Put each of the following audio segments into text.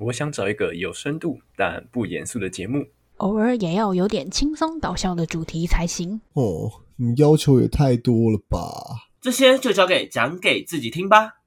我想找一个有深度但不严肃的节目，偶尔也要有点轻松搞笑的主题才行。哦，你要求也太多了吧？这些就交给讲给自己听吧。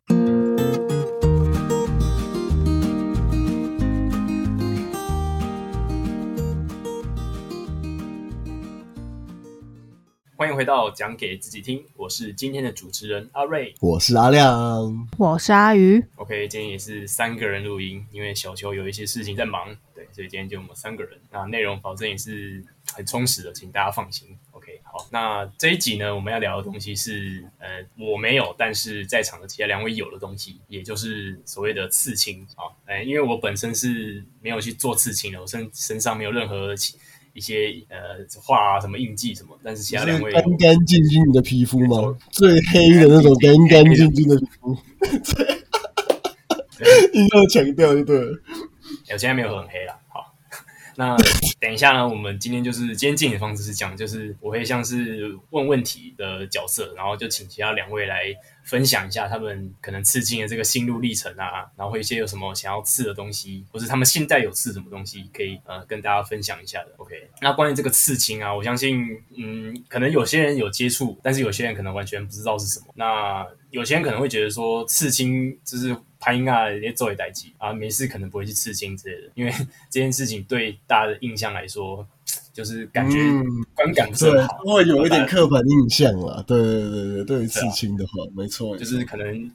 欢迎回到讲给自己听，我是今天的主持人阿瑞。我是阿亮，我是阿鱼，OK，今天也是三个人录音，因为小球有一些事情在忙，对，所以今天就我们三个人。那内容保证也是很充实的，请大家放心。OK，好，那这一集呢，我们要聊的东西是，呃，我没有，但是在场的其他两位有的东西，也就是所谓的刺青啊。哎、因为我本身是没有去做刺青的，我身身上没有任何其一些呃画啊什么印记什么，但是其他两位干干净净的皮肤吗？最黑的那种干干净净的皮肤，一定要强调就对了。我现在没有很黑了。那等一下呢，我们今天就是今天进行的方式是讲，就是我会像是问问题的角色，然后就请其他两位来分享一下他们可能刺青的这个心路历程啊，然后会一些有什么想要刺的东西，或是他们现在有刺什么东西，可以呃跟大家分享一下的。OK，那关于这个刺青啊，我相信嗯，可能有些人有接触，但是有些人可能完全不知道是什么。那有些人可能会觉得说刺青就是拍音啊，也做一代机啊，没事可能不会去刺青之类的，因为这件事情对大家的印象来说，就是感觉观感不是很好，，会有一点刻板印象了。对对对对，对刺青的话，没错，就是可能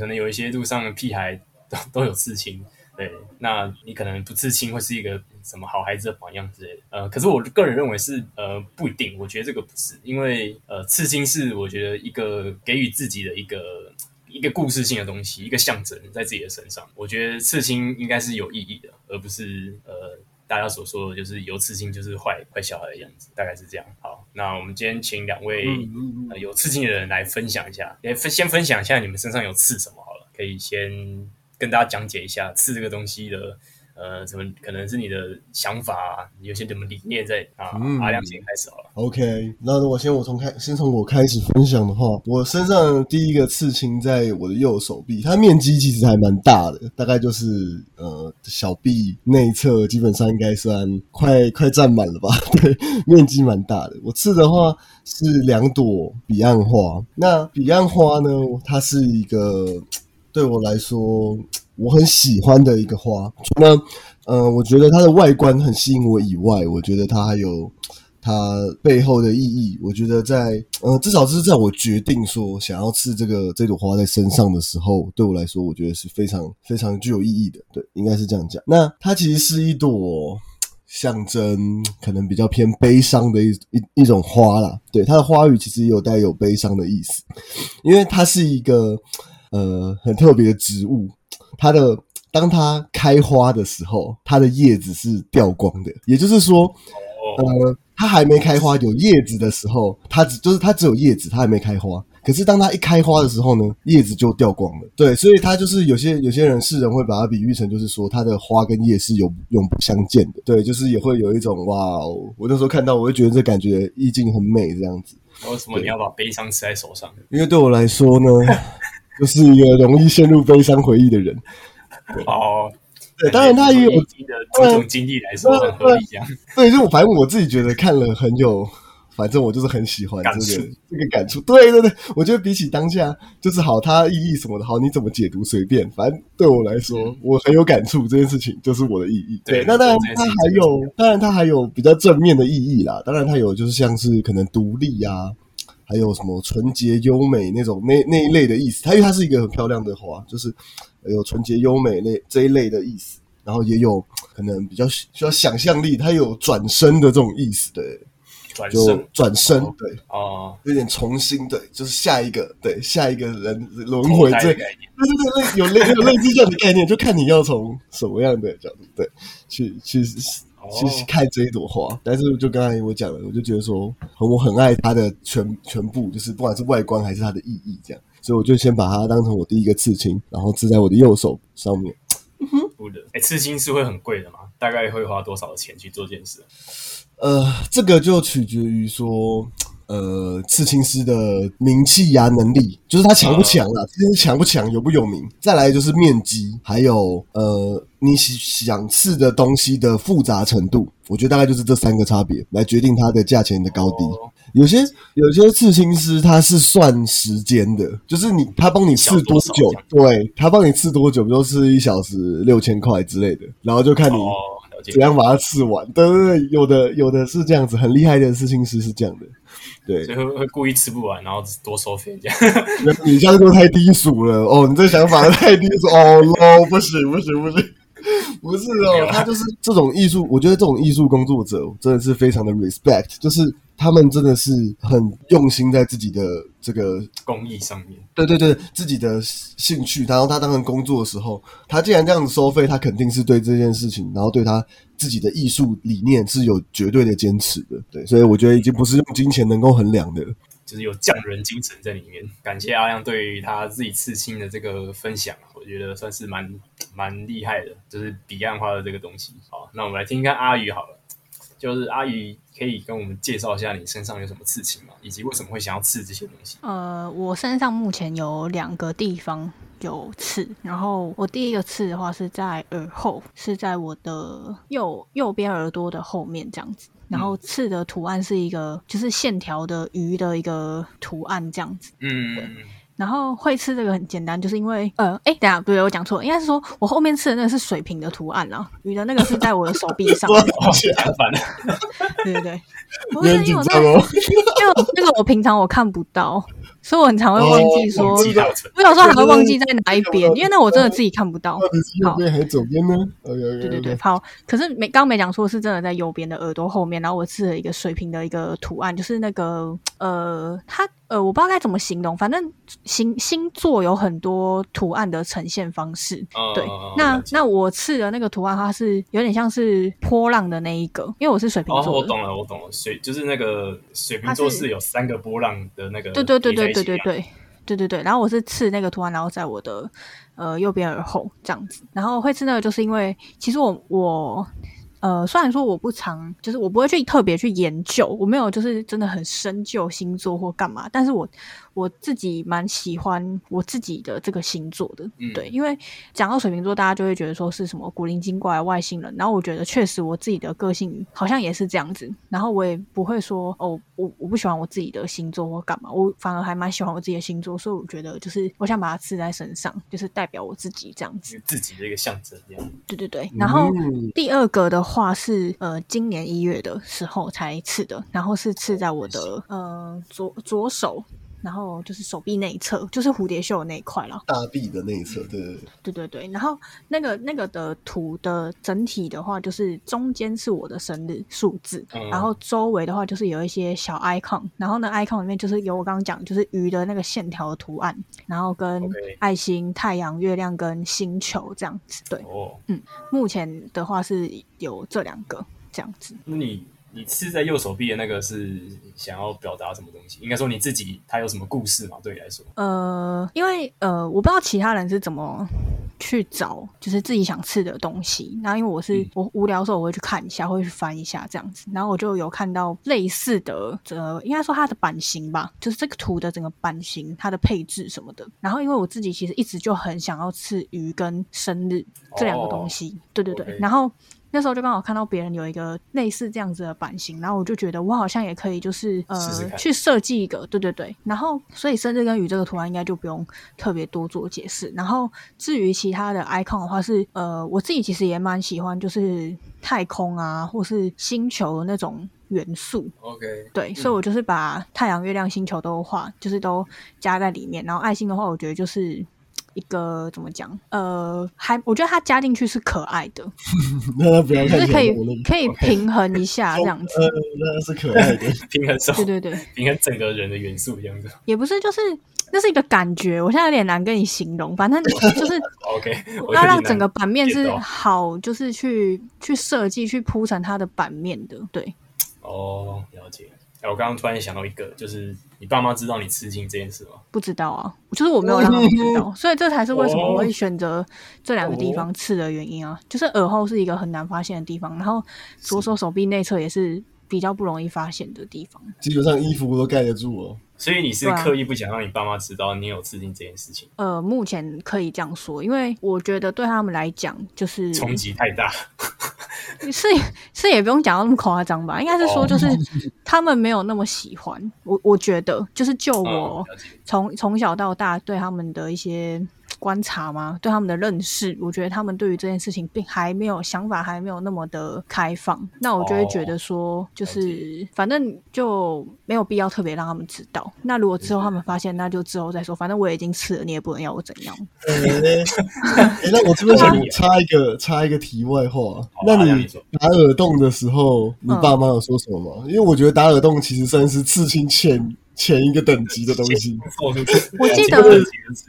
可能有一些路上的屁孩都都有刺青，对，那你可能不刺青会是一个什么好孩子的榜样之类的，呃，可是我个人认为是呃不一定，我觉得这个不是，因为呃刺青是我觉得一个给予自己的一个一个故事性的东西，一个象征在自己的身上，我觉得刺青应该是有意义的，而不是呃。大家所说的就是有刺青就是坏坏小孩的样子，大概是这样。好，那我们今天请两位、嗯嗯嗯呃有刺青的人来分享一下，也分先分享一下你们身上有刺什么好了，可以先跟大家讲解一下刺这个东西的呃，怎么可能是你的想法啊，有些什么理念在啊？嗯阿亮先开始好了。OK，那我先我从开先从我开始分享的话，我身上第一个刺青在我的右手臂，它面积其实还蛮大的，大概就是呃小臂内侧基本上应该算快 快占满了吧，对，面积蛮大的。我刺的话是两朵彼岸花，那彼岸花呢，它是一个对我来说我很喜欢的一个花，那呃，我觉得它的外观很吸引我以外，我觉得它还有它背后的意义。我觉得在呃，至少是在我决定说想要刺这个这朵花在身上的时候，对我来说，我觉得是非常非常具有意义的。对，应该是这样讲。那它其实是一朵。象征可能比较偏悲伤的一一一种花啦，对它的花语其实也有带有悲伤的意思，因为它是一个呃很特别的植物，它的当它开花的时候，它的叶子是掉光的，也就是说，哦，呃，它还没开花有叶子的时候，它只就是它只有叶子，它还没开花。可是当它一开花的时候呢，叶子就掉光了。对，所以它就是有些有些人世人会把它比喻成，就是说它的花跟叶是永永不相见的。对，就是也会有一种哇哦，我那时候看到我会觉得这感觉意境很美这样子。为什么你要把悲伤刺在手上？因为对我来说呢，就是一个容易陷入悲伤回忆的人。哦，对，当然他也有你的种种经历来说很合理，这样。对，就反正我自己觉得看了很有，反正我就是很喜欢感这个触这个感触。对对对，我觉得比起当下，就是好，它意义什么的，好，你怎么解读随便，反正对我来说，我很有感触，这件事情就是我的意义。对那当然它还有，当然它还有比较正面的意义啦。当然它有就是像是可能独立啊。还有什么纯洁优美那种那那一类的意思，它因为它是一个很漂亮的花，就是有纯洁优美那这一类的意思，然后也有可能比较需要想象力，它有转身的这种意思，对，转身。转身，哦。对，哦，有点重新，对，就是下一个，对，下一个人轮回这，对对对，类有类有类似这样的概念，就看你要从什么样的角度，对，去去哦去看这一朵花。但是就刚才我讲了，我就觉得说，我很爱它的全全部，就是不管是外观还是它的意义，这样，所以我就先把它当成我第一个刺青，然后刺在我的右手上面。不的。哎，刺青是会很贵的吗？大概会花多少钱去做这件事？呃，这个就取决于说呃刺青师的名气呀、能力，就是他强不强啊，刺青师强不强，有不有名。再来就是面积，还有呃你想刺的东西的复杂程度，我觉得大概就是这三个差别来决定它的价钱的高低。哦有些有些刺青师他是算时间的，就是你他帮你刺多久多，对他帮你刺多久，比如说刺一小时六千块之类的，然后就看你哦，怎。样把它吃完。对对对，有的有的是这样子，很厉害的事情师是这样的。对所，以会会故意吃不完，然后多收费这样。你这样就太低俗了哦，你这想法太低俗 哦，no，不行不行不行。不是哦，他就是这种艺术，我觉得这种艺术工作者真的是非常的 respect，就是他们真的是很用心在自己的这个公益上面，对对对，自己的兴趣，然后他当成工作的时候，他既然这样子收费，他肯定是对这件事情，然后对他自己的艺术理念是有绝对的坚持的。对，所以我觉得已经不是用金钱能够衡量的。就是有匠人精神在里面。感谢阿亮对于他自己刺青的这个分享啊，我觉得算是蛮蛮厉害的，就是彼岸花的这个东西。好，那我们来听一看阿宇好了，就是阿姨可以跟我们介绍一下你身上有什么刺青吗？以及为什么会想要刺这些东西？呃，我身上目前有两个地方有刺，然后我第一个刺的话是在耳后，是在我的右右边耳朵的后面这样子。然后刺的图案是一个就是线条的鱼的一个图案这样子。嗯，然后会吃这个很简单，就是因为呃，哎，等一下，不对，我讲错了，应该是说我后面吃的那个是水平的图案啦，鱼的那个是在我的手臂上。哦，相反的，对对对，不是因为我那个，因为那个我平常我看不到，所以我很常会忘记说，我有时候还会忘记在哪一边，因为那我真的自己看不到右边还是左边呢？对对对对，好。可是没刚没讲错，是真的在右边的耳朵后面，然后我刺了一个水平的一个图案，就是那个呃，它呃，我不知道该怎么形容，反正星星座有很多图案的呈现方式。嗯对，那那我刺的那个图案，它是有点像是波浪的那一个，因为我是水瓶哦，座的。我懂了，我懂了，水就是那个水瓶座是是有三个波浪的那个对对对对对对对对对对。然后我是刺那个图案，然后在我的呃右边耳后这样子。然后会刺那个，就是因为其实我我呃虽然说我不常，就是我不会去特别去研究，我没有就是真的很深究星座或干嘛，但是我我自己蛮喜欢我自己的这个星座的，嗯对，因为讲到水瓶座，大家就会觉得说是什么古灵精怪、外星人，然后我觉得确实我自己的个性好像也是这样子，然后我也不会说哦，我我不喜欢我自己的星座或干嘛，我反而还蛮喜欢我自己的星座，所以我觉得就是我想把它刺在身上，就是代表我自己这样子，自己的一个象征，这样。对对对，然后。嗯第二个的话是呃，今年一月的时候才刺的，然后是刺在我的呃左左手，然后就是手臂内侧，就是蝴蝶袖那一块了。大臂的内侧，对对对，对对对，然后那个那个的图的整体的话，就是中间是我的生日数字，嗯然后周围的话就是有一些小 icon，然后呢 icon 里面就是有我刚刚讲就是鱼的那个线条的图案，然后跟爱心、太阳、月亮跟星球这样子。对，哦，目前的话是有这两个这样子。那你你刺在右手臂的那个是想要表达什么东西？应该说你自己它有什么故事嘛？对你来说，呃，因为呃，我不知道其他人是怎么去找，就是自己想吃的东西。然后因为我是、嗯我无聊的时候，我会去看一下，会去翻一下这样子。然后我就有看到类似的，呃，应该说它的版型吧，就是这个图的整个版型、它的配置什么的。然后因为我自己其实一直就很想要吃鱼跟生日这两个东西，对对对。然后那时候就刚好看到别人有一个类似这样子的版型，然后我就觉得我好像也可以，就是呃去设计一个，对对对。然后所以生日跟鱼这个图案应该就不用特别多做解释。然后至于其他的 icon 的话是，呃，我自己其实也蛮喜欢，就是太空啊，或是星球的那种元素。OK，对，所以我就是把太阳、月亮、星球都画，就是都加在里面。然后爱心的话，我觉得就是一个怎么讲？呃，还我觉得它加进去是可爱的，那不要就是可以可以平衡一下 这样子。呃，那是可爱的。平衡手，对对对，平衡整个人的元素这样子。也不是，就是那是一个感觉，我现在有点难跟你形容。反正就是 OK，我要让整个版面是好，就是去去设计、去铺成它的版面的。对，哦，了解。哎，我刚刚突然想到一个，就是你爸妈知道你刺青这件事吗？不知道啊，就是我没有让他们知道，所以这才是为什么哦我会选择这两个地方刺的原因啊。就是耳后是一个很难发现的地方，然后左手手臂内侧也是比较不容易发现的地方。基本上衣服都盖得住哦。所以你是刻意不想让你爸妈知道你有刺青这件事情，呃，目前可以这样说，因为我觉得对他们来讲，就是冲击太大。是是也不用讲到那么夸张吧，应该是说就是他们没有那么喜欢我，我觉得就是就我从从小到大对他们的一些观察吗，对他们的认识，我觉得他们对于这件事情并还没有想法，还没有那么的开放。那我就会觉得说，就是反正就没有必要特别让他们知道。那如果之后他们发现，那就之后再说。反正我已经吃了，你也不能要我怎样。哎、那我这边想插一个 插一个题外话，那你打耳洞的时候，你嗯爸妈有说什么吗？因为我觉得打耳洞其实算是刺青前前一个等级的东西，我记得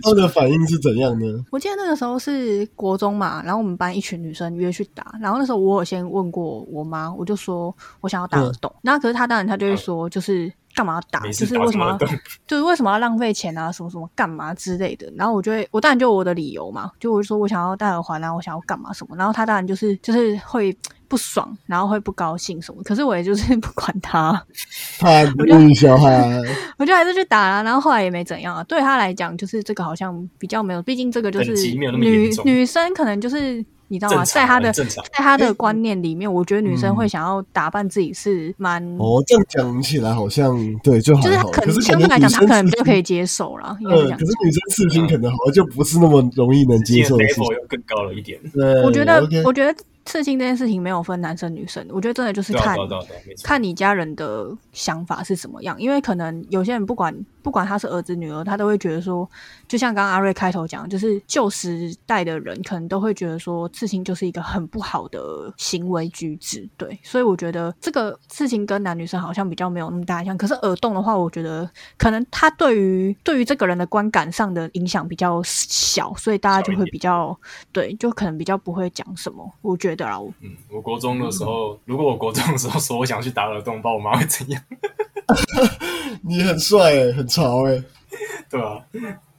他的反应是怎样呢？我记得那个时候是国中嘛，然后我们班一群女生约去打，然后那时候我有先问过我妈，我就说我想要打耳洞，然后可是她当然她就会说就是。干嘛要打？就是为什么？就是为什么要浪费钱啊？什么什么干嘛之类的？然后我就会，我当然就有我的理由嘛，就我就说我想要戴耳环啊，我想要干嘛什么。然后他当然就是就是会不爽，然后会不高兴什么。可是我也就是不管他，叛逆小孩，我就还是去打了。然后后来也没怎样啊。对他来讲，就是这个好像比较没有，毕竟这个就是女女生可能就是你知道吗？在他的在他的观念里面，我觉得女生嗯会想要打扮自己是蛮。哦，这样讲起来好像对就就是可能相对来讲，他可能比较可以接受了。应该是这呃，样可是女生刺青可能好像就不是那么容易能接受的事情 level。又更高了一点。对，我觉得我觉得刺青这件事情没有分男生女生，我觉得真的就是看啊啊啊，看你家人的想法是怎么样，因为可能有些人不管不管他是儿子女儿，他都会觉得说，就像刚刚阿瑞开头讲，就是旧时代的人可能都会觉得说，刺青就是一个很不好的行为举止，对，所以我觉得这个刺青跟男女生好像比较没有那么大像，可是耳洞的话，我觉得可能他对于对于这个人的观感上的影响比较小，所以大家就会比较对，就可能比较不会讲什么，我觉得啦，我。嗯，我国中的时候，如果我国中的时候说我想去打耳洞，不知道我妈会怎样，你很帅欸，很潮哎，对吧、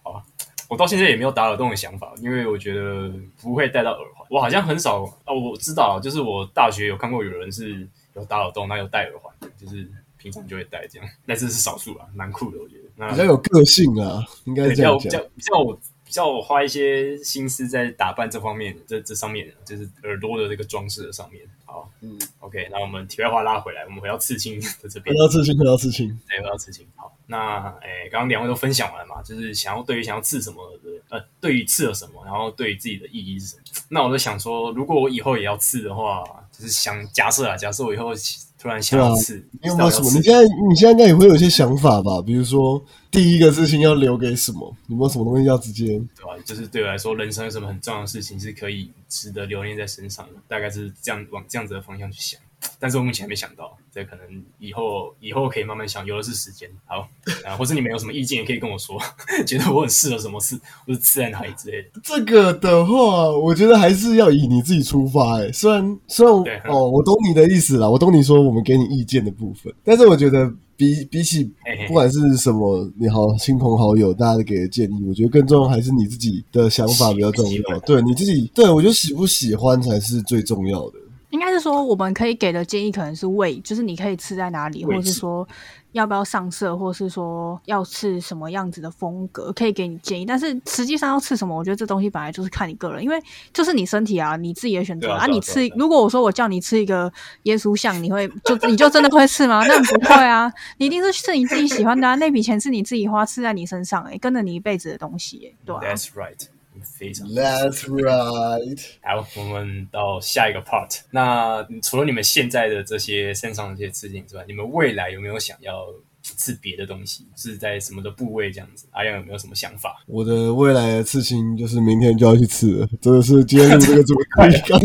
好啊，我到现在也没有打耳洞的想法，因为我觉得不会戴到耳环。我好像很少啊，我知道，就是我大学有看过有人是有打耳洞，那有戴耳环的，就是平常就会戴这样，但是是少数啦，蛮酷的，我觉得。那比较有个性啊，应该这样讲。较比较。比较我比较我花一些心思在打扮这方面，这这上面就是耳朵的这个装饰的上面。好，嗯，OK，那我们题外话拉回来，我们回到刺青的这边回。到刺青，回到刺青，对，回到刺青。好，那诶，刚刚两位都分享完了嘛，就是想要对于想要刺什么的，呃，对于刺了什么，然后对于自己的意义是什么。那我就想说，如果我以后也要刺的话，就是想假设啊，假设我以后突然想要吃，你有没有什么？你现在你现在应该也会有一些想法吧？比如说第一个事情要留给什么？有没有什么东西要直接？对吧、就是对我来说，人生有什么很重要的事情是可以值得留念在身上的，大概是这样往这样子的方向去想。但是我目前还没想到，这可能以后以后可以慢慢想，有的是时间。好，啊，或是你们有什么意见也可以跟我说，觉得我很适合什么事，或者刺在哪里之类的。这个的话，我觉得还是要以你自己出发、欸。虽然虽然对哦，我懂你的意思啦，我懂你说我们给你意见的部分，但是我觉得比比起不管是什么，你好亲朋好友大家给的建议，我觉得更重要还是你自己的想法比较重要。对你自己，对我觉得喜不喜欢才是最重要的。应该是说，我们可以给的建议可能是位，就是你可以吃在哪里，或者是说要不要上色，或是说要吃什么样子的风格，可以给你建议。但是实际上要吃什么，我觉得这东西本来就是看你个人，因为就是你身体啊，你自己的选择对啊啊。你吃如果我说我叫你吃一个耶稣像，你会就你就真的会吃吗？那不会啊，你一定是吃你自己喜欢的啊。那笔钱是你自己花，吃在你身上、欸，跟着你一辈子的东西、欸，对啊、That's right，非常 That's right。好，我们到下一个 part。那除了你们现在的这些身上的这些刺青之外，你们未来有没有想要刺别的东西？是在什么的部位这样子？阿亮有没有什么想法？我的未来的刺青就是明天就要去刺了，真的是今天录这个主题刚，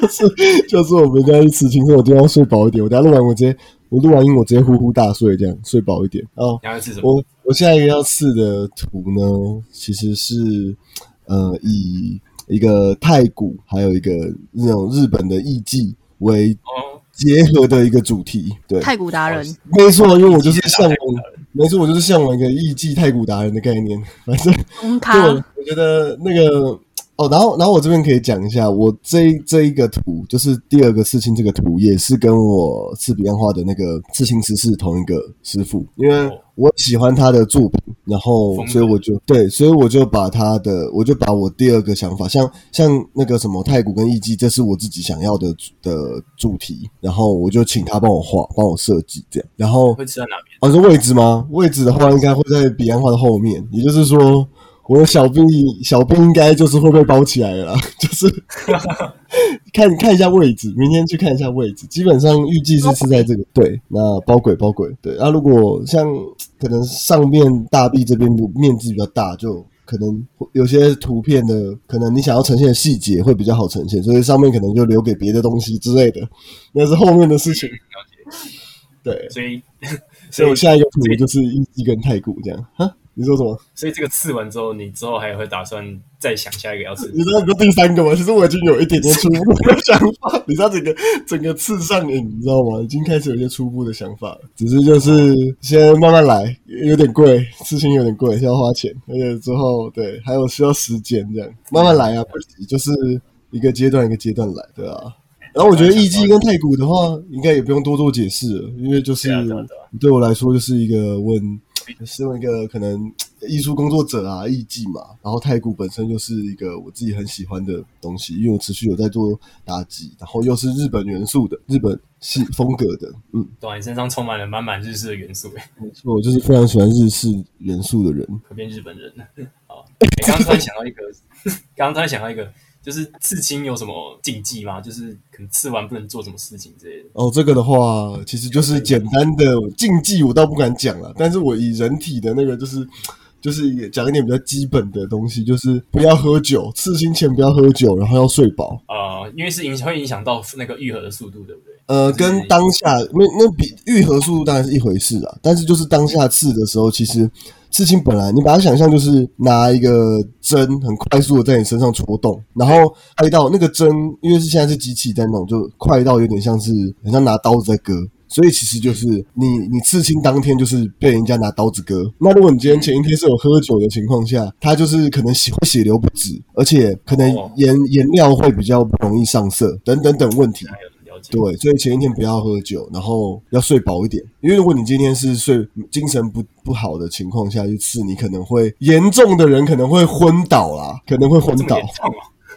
就是就是我明天要去刺青，所以我今天要睡饱一点。我等下录完我直接我录完音我直接呼呼大睡，这样睡饱一点。哦，你要刺什么？我我下一个要刺的图呢，其实是呃以一个太古还有一个那种日本的艺伎为哦，结合的一个主题。对，太古达人，没错，因为我就是向往没错，我就是向往一个艺伎太古达人的概念。反正嗯，对，我觉得那个哦，然后然后我这边可以讲一下，我这这一个图就是第二个刺青这个图，也是跟我刺彼岸花的那个刺青师是同一个师傅，因为哦我喜欢他的作品，然后所以我就对，所以我就把他的，我就把我第二个想法，像像那个什么太古跟艺伎，这是我自己想要的的主题，然后我就请他帮我画，帮我设计这样，然后会吃在哪边？哦，是位置吗？位置的话，应该会在彼岸花的后面，也就是说，我的小臂小臂应该就是会被包起来了啦，就是 看看一下位置，明天去看一下位置。基本上预计是是在这个对，那包鬼包鬼对。那、如果像可能上面大臂这边面积比较大，就可能有些图片的可能你想要呈现的细节会比较好呈现，所以上面可能就留给别的东西之类的，那是后面的事情。对，所以，所以我下一个图就是一一跟太古这样。哈，你说什么？所以这个刺完之后，你之后还会打算再想下一个要刺？你知道你说第三个吗？其实我已经有一点点初步的 想法。你知道整个整个刺上瘾，你知道吗？已经开始有一些初步的想法了。只是就是先慢慢来，有点贵，刺青有点贵，是要花钱，而且之后对还有需要时间这样，慢慢来啊，不急，就是一个阶段一个阶段来，对啊。然后我觉得艺伎跟太古的话，应该也不用多做解释了，因为就是对我来说就是一个问，身为一个可能艺术工作者啊，艺伎嘛，然后太古本身就是一个我自己很喜欢的东西，因为我持续有在做打击，然后又是日本元素的日本系风格的，嗯，对啊，你身上充满了满满日式的元素，哎，没错，我就是非常喜欢日式元素的人。可变日本人了。好，欸刚刚突然想到一个，刚刚突然想到一个，就是刺青有什么禁忌吗？就是可能刺完不能做什么事情之类的。哦，这个的话，其实就是简单的禁忌，我倒不敢讲了。但是我以人体的那个，就是就是也讲一点比较基本的东西，就是不要喝酒，刺青前不要喝酒，然后要睡饱。呃，因为是影会影响到那个愈合的速度，对不对？呃，跟当下那那比愈合速度当然是一回事啊，但是就是当下刺的时候，其实刺青本来你把它想象就是拿一个针很快速的在你身上戳动，然后快到那个针，因为是现在是机器在弄，就快到有点像是很像拿刀子在割。所以其实就是你你刺青当天就是被人家拿刀子割。那如果你今天前一天是有喝酒的情况下，他就是可能血血流不止，而且可能哦颜颜料会比较不容易上色，等等等问题。对，所以前一天不要喝酒，然后要睡饱一点。因为如果你今天是睡精神不不好的情况下去刺，你可能会严重的人可能会昏倒啦，可能会昏倒！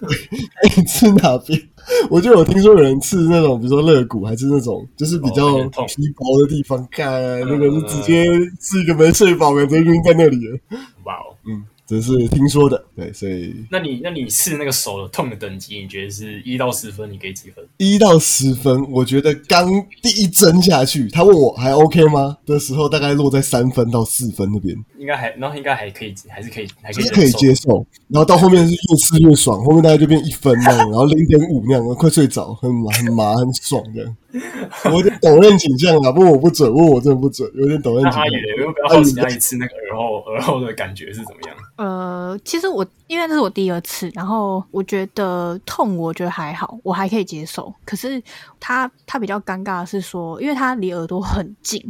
你刺哪边？我就有听说有人刺那种，比如说肋骨，还是那种就是比较皮薄的地方，看那个是直接是一个没睡饱的人，直接晕在那里了。哇哦，嗯，这是听说的。对，所以那你那你试那个手的痛的等级，你觉得是一到十分，你给几分？一到十分，我觉得刚第一针下去，他问我还 OK 吗的时候，大概落在三分到四分那边，应该还，然后应该还可以，还是可以，还可以就是可以接受。然后到后面是越吃越爽，后面大概就变一分那样，然后零点五那样，快睡着，很麻很麻很爽这样。我有点抖认倾向啊，不过我不准，问我真的不准，有点抖认倾向那阿宇。嘞，有没有好奇阿宇刺那个耳后耳后的感觉是怎么样？呃，其实我因为这是我第二次，然后我觉得痛，我觉得还好，我还可以接受。可是他他比较尴尬的是说，因为他离耳朵很近，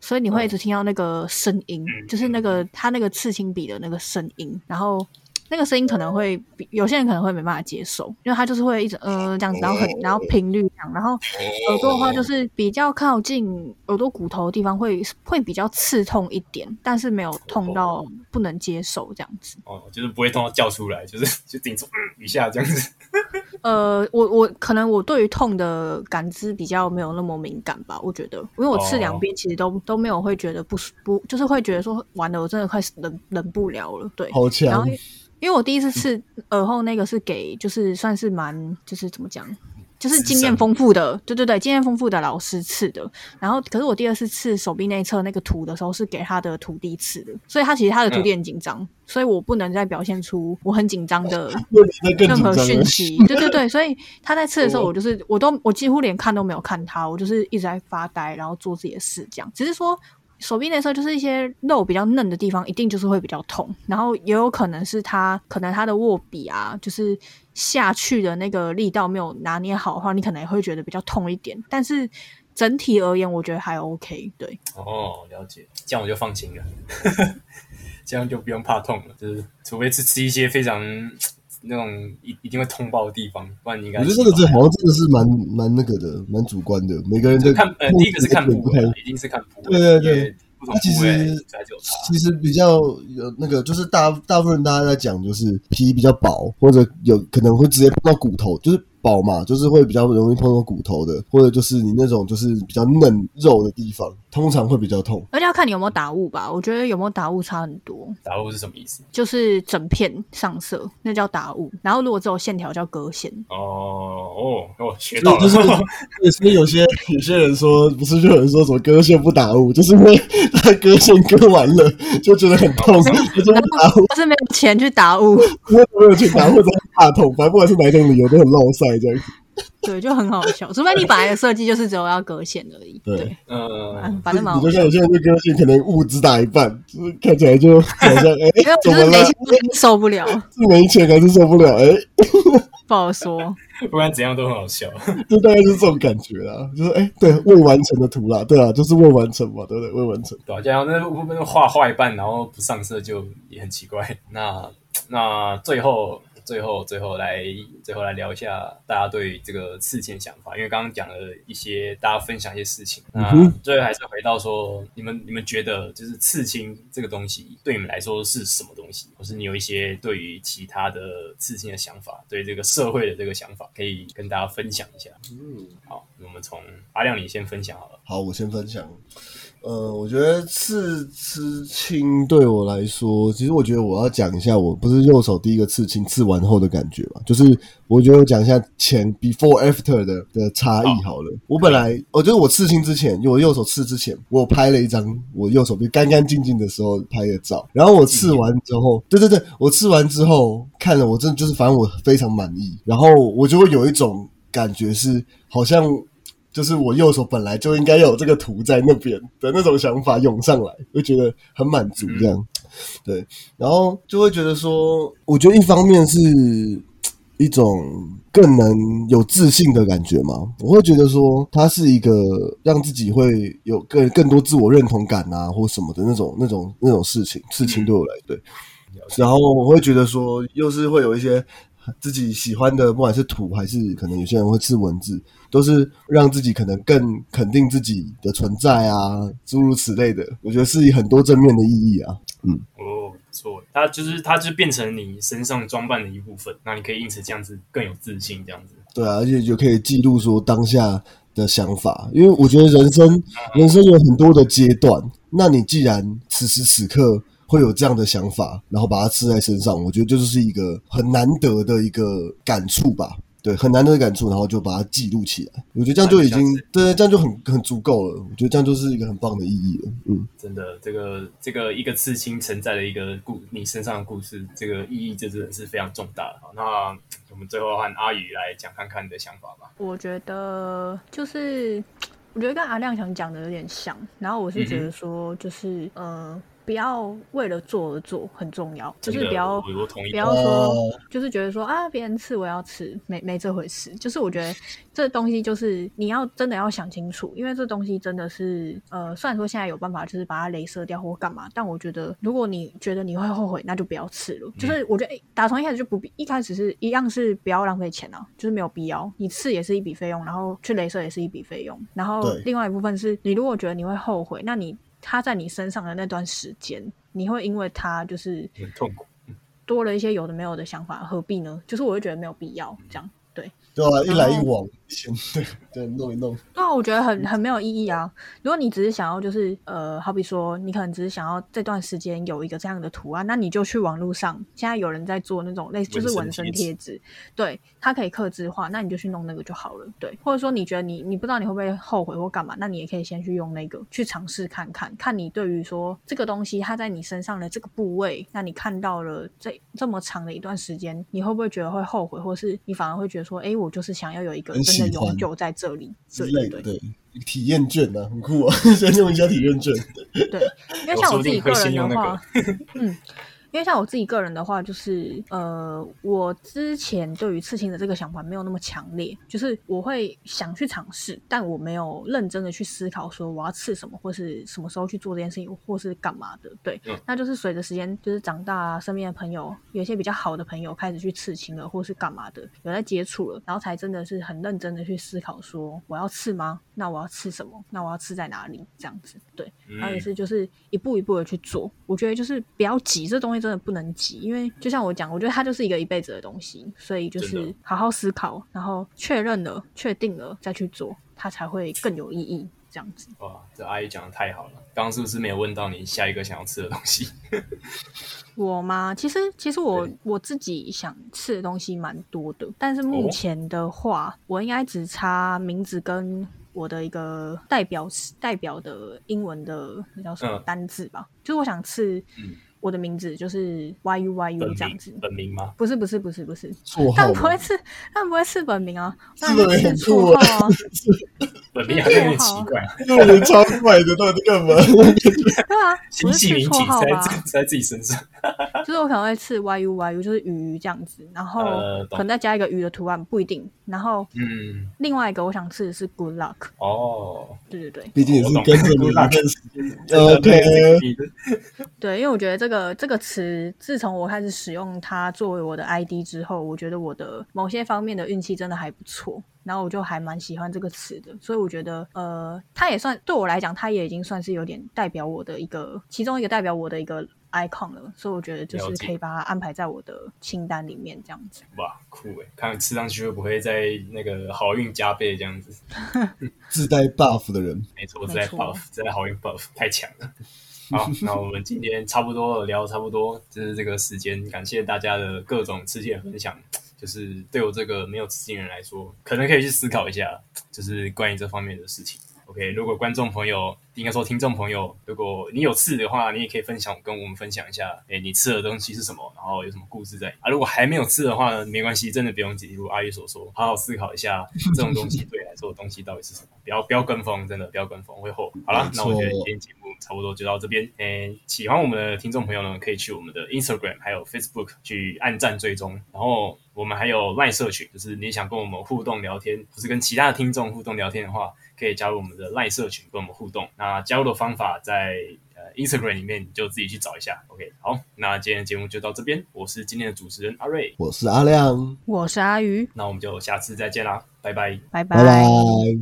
所以你会一直听到那个声音，就是那个他那个刺青笔的那个声音，然后。那个声音可能会比有些人可能会没办法接受，因为他就是会一直呃这样子，然后很然后频率这样，然后耳朵的话就是比较靠近耳朵骨头的地方会会比较刺痛一点，但是没有痛到不能接受这样子。哦，就是不会痛到叫出来，就是就顶住嗯一下这样子。呃，我我可能我对于痛的感知比较没有那么敏感吧，我觉得，因为我刺两边其实都、都没有会觉得不舒不，就是会觉得说完了，我真的快忍忍不了了，对。好强然后，因为我第一次刺耳后那个是给就是算是蛮就是怎么讲，就是经验丰富的，对对对，经验丰富的老师刺的。然后可是我第二次刺手臂内侧那个图的时候是给他的徒弟刺的，所以他其实他的徒弟很紧张，所以我不能再表现出我很紧张的任何。讯息，对对对，所以他在刺的时候，我就是我都我几乎连看都没有看他，我就是一直在发呆，然后做自己的事，这样。只是说手臂那时候就是一些肉比较嫩的地方，一定就是会比较痛，然后也有可能是他可能他的握笔啊，就是下去的那个力道没有拿捏好的话，你可能也会觉得比较痛一点，但是。整体而言，我觉得还 OK。对，哦，了解，这样我就放心了，这样就不用怕痛了。就是除非是吃一些非常那种一一定会通报的地方，不然你应该我觉得这个这好像真的是蛮蛮那个的，蛮主观的。每个人的看呃，第一个是看部一定是看部位，对对对因为不同它其实。其实比较有那个，就是大大部分大家在讲，就是皮比较薄，或者有可能会直接碰到骨头，就是薄嘛，就是会比较容易碰到骨头的，或者就是你那种就是比较嫩肉的地方，通常会比较痛。而且要看你有没有打雾吧，我觉得有没有打雾差很多。打雾是什么意思？就是整片上色，那叫打雾。然后如果只有线条叫割线。哦哦哦，学，到了，就是对所以有些有些人说，不是就有人说什么割线不打雾，就是因为 他割线割完了就觉得很痛，就不打雾，我是没有钱去打雾，因为没有去打或者怕痛，反正不管是哪一种理由都很落晒这样。对，就很好笑。除非你本来的设计就是只有要割线而已。对对，嗯嗯，反正蛮好笑你就像。有些人就割线，可能雾只打一半，就是看起来就好像哎、怎么了？受不了，是没钱还是受不了？哎、不好说。不管怎样都很好笑。就大概就是这种感觉啦，就是哎、对，未完成的图啦，对啊，就是未完成嘛，对不对？未完成。对啊，这样那那画画一半，然后不上色就也很奇怪。那那最后最后最后来最后来聊一下大家对这个刺青的想法，因为刚刚讲了一些大家分享一些事情，那最后还是回到说，你们你们觉得就是刺青这个东西对你们来说是什么东西，或是你有一些对于其他的刺青的想法，对这个社会的这个想法，可以跟大家分享一下。嗯，好，那我们从阿亮你先分享好了。好，我先分享。呃，我觉得刺刺青对我来说，其实我觉得我要讲一下，我不是右手第一个刺青刺完后的感觉吧，就是我觉得我讲一下前 before after 的的差异好了。我本来我觉得我刺青之前，我右手刺之前，我拍了一张我右手臂干干净净的时候拍的照，然后我刺完之后，对对对，我刺完之后看了，我真的就是反正我非常满意，然后我就会有一种感觉是好像。就是我右手本来就应该有这个图在那边的那种想法涌上来，就觉得很满足这样。对，然后就会觉得说，我觉得一方面是一种更能有自信的感觉嘛，我会觉得说，它是一个让自己会有更更多自我认同感啊，或什么的那种那种那种事情。事情对我来对，然后我会觉得说，又是会有一些自己喜欢的，不管是图还是可能有些人会吃文字，都是让自己可能更肯定自己的存在啊，诸如此类的。我觉得是很多正面的意义啊。嗯哦，不错，它就是它就变成你身上装扮的一部分，那你可以因此这样子更有自信，这样子。对啊，而且就可以记录说当下的想法，因为我觉得人生人生有很多的阶段，那你既然此时此刻会有这样的想法，然后把它刺在身上，我觉得这就是一个很难得的一个感触吧。对，很难得的感触，然后就把它记录起来。我觉得这样就已经对，这样就很很足够了。我觉得这样就是一个很棒的意义了。嗯，真的，这个这个一个刺青承载的一个故你身上的故事，这个意义就真的是非常重大的。好，那我们最后和阿宇来讲看看你的想法吧。我觉得就是，我觉得跟阿亮想讲的有点像。然后我是觉得说，就是、呃，不要为了做而做很重要，就是不要不要说哦，就是觉得说啊，别人吃我要吃，没没这回事。就是我觉得这东西就是你要真的要想清楚，因为这东西真的是呃，虽然说现在有办法就是把它镭射掉或干嘛，但我觉得如果你觉得你会后悔，那就不要吃了。就是我觉得、诶打从一开始就不必，一开始是一样是不要浪费钱啊，就是没有必要。你吃也是一笔费用，然后去镭射也是一笔费用，然后另外一部分是你如果觉得你会后悔，那你它在你身上的那段时间，你会因为他就是很痛苦。多了一些有的没有的想法，何必呢？就是我会觉得没有必要这样。对，对啊，一来一往，先对对弄一弄。那我觉得很很没有意义啊。如果你只是想要就是呃，好比说你可能只是想要这段时间有一个这样的图案，那你就去网络上，现在有人在做那种类似就是纹身贴纸，对，它可以刻字化，那你就去弄那个就好了。对，或者说你觉得你你不知道你会不会后悔或干嘛，那你也可以先去用那个去尝试看看，看你对于说这个东西它在你身上的这个部位，那你看到了这这么长的一段时间，你会不会觉得会后悔，或是你反而会觉得说，哎，我就是想要有一个很真的永久在这里对之类的。对，体验券啊，很酷啊，先用一下体验券。对，因为像我自己个人的话，嗯，因为像我自己个人的话，就是呃，我之前对于刺青的这个想法没有那么强烈，就是我会想去尝试，但我没有认真的去思考说我要刺什么，或是什么时候去做这件事情，或是干嘛的。对，嗯那就是随着时间就是长大啊，身边的朋友有一些比较好的朋友开始去刺青了，或是干嘛的，有在接触了，然后才真的是很认真的去思考说我要刺吗？那我要刺什么？那我要刺在哪里？这样子，对。然后也嗯是就是一步一步的去做。我觉得就是不要急，这东西真的不能急，因为就像我讲，我觉得它就是一个一辈子的东西，所以就是好好思考，然后确认了、确定了再去做，它才会更有意义。这样子，哇，这阿姨讲的太好了。刚刚是不是没有问到你下一个想要吃的东西？我吗？其实其实我我自己想吃的东西蛮多的，但是哦目前的话，我应该只差名字跟我的一个代表代表的英文的那叫什么嗯单字吧，就是我想吃嗯我的名字就是 Y U Y U 这样子。本名吗？不是不是不是不是，但不会？是但不会是本名啊，当是本名然是绰号啊，本名好像有点奇怪，这个人超怪的，到底在干嘛？对啊，新不是取细名体绰号吧？在自在自己身上。就是我可能会刺 Y U Y U，就是鱼这样子，然后可能再加一个鱼的图案，不一定。然后嗯，另外一个我想刺的是 Good Luck，哦对对对毕竟也是跟着你一段时间。真的对这个 OK，对，因为我觉得这个这个词，自从我开始使用它作为我的 ID 之后，我觉得我的某些方面的运气真的还不错，然后我就还蛮喜欢这个词的，所以我觉得呃，它也算对我来讲，它也已经算是有点代表我的一个其中一个代表我的一个 icon 了，所以我觉得就是可以把它安排在我的清单里面这样子。哇酷诶，看吃上去会不会在那个好运加倍这样子？自带 buff 的人，没错，在没错 buff，自带好运 buff 太强了。好，那我们今天差不多了聊差不多，就是这个时间，感谢大家的各种刺青的分享。就是对我这个没有刺青人来说，可能可以去思考一下，就是关于这方面的事情。OK，如果观众朋友，应该说听众朋友，如果你有刺的话，你也可以分享跟我们分享一下，哎，你刺的东西是什么，然后有什么故事在啊？如果还没有刺的话呢，没关系，真的不用急。如阿姨所说，好好思考一下 这种东西对你来说的东西到底是什么，不要不要跟风，真的不要跟风，会后悔。好了，那我觉得今天节目差不多就到这边。诶，喜欢我们的听众朋友呢，可以去我们的 Instagram 还有 Facebook 去按赞追踪，然后我们还有 LINE 社群，就是你想跟我们互动聊天，或是跟其他的听众互动聊天的话，可以加入我们的 LINE 社群跟我们互动。那加入的方法在呃 Instagram 里面，你就自己去找一下。OK，好，那今天的节目就到这边，我是今天的主持人阿瑞，我是阿亮，我是阿鱼，那我们就下次再见啦，拜拜。拜拜拜。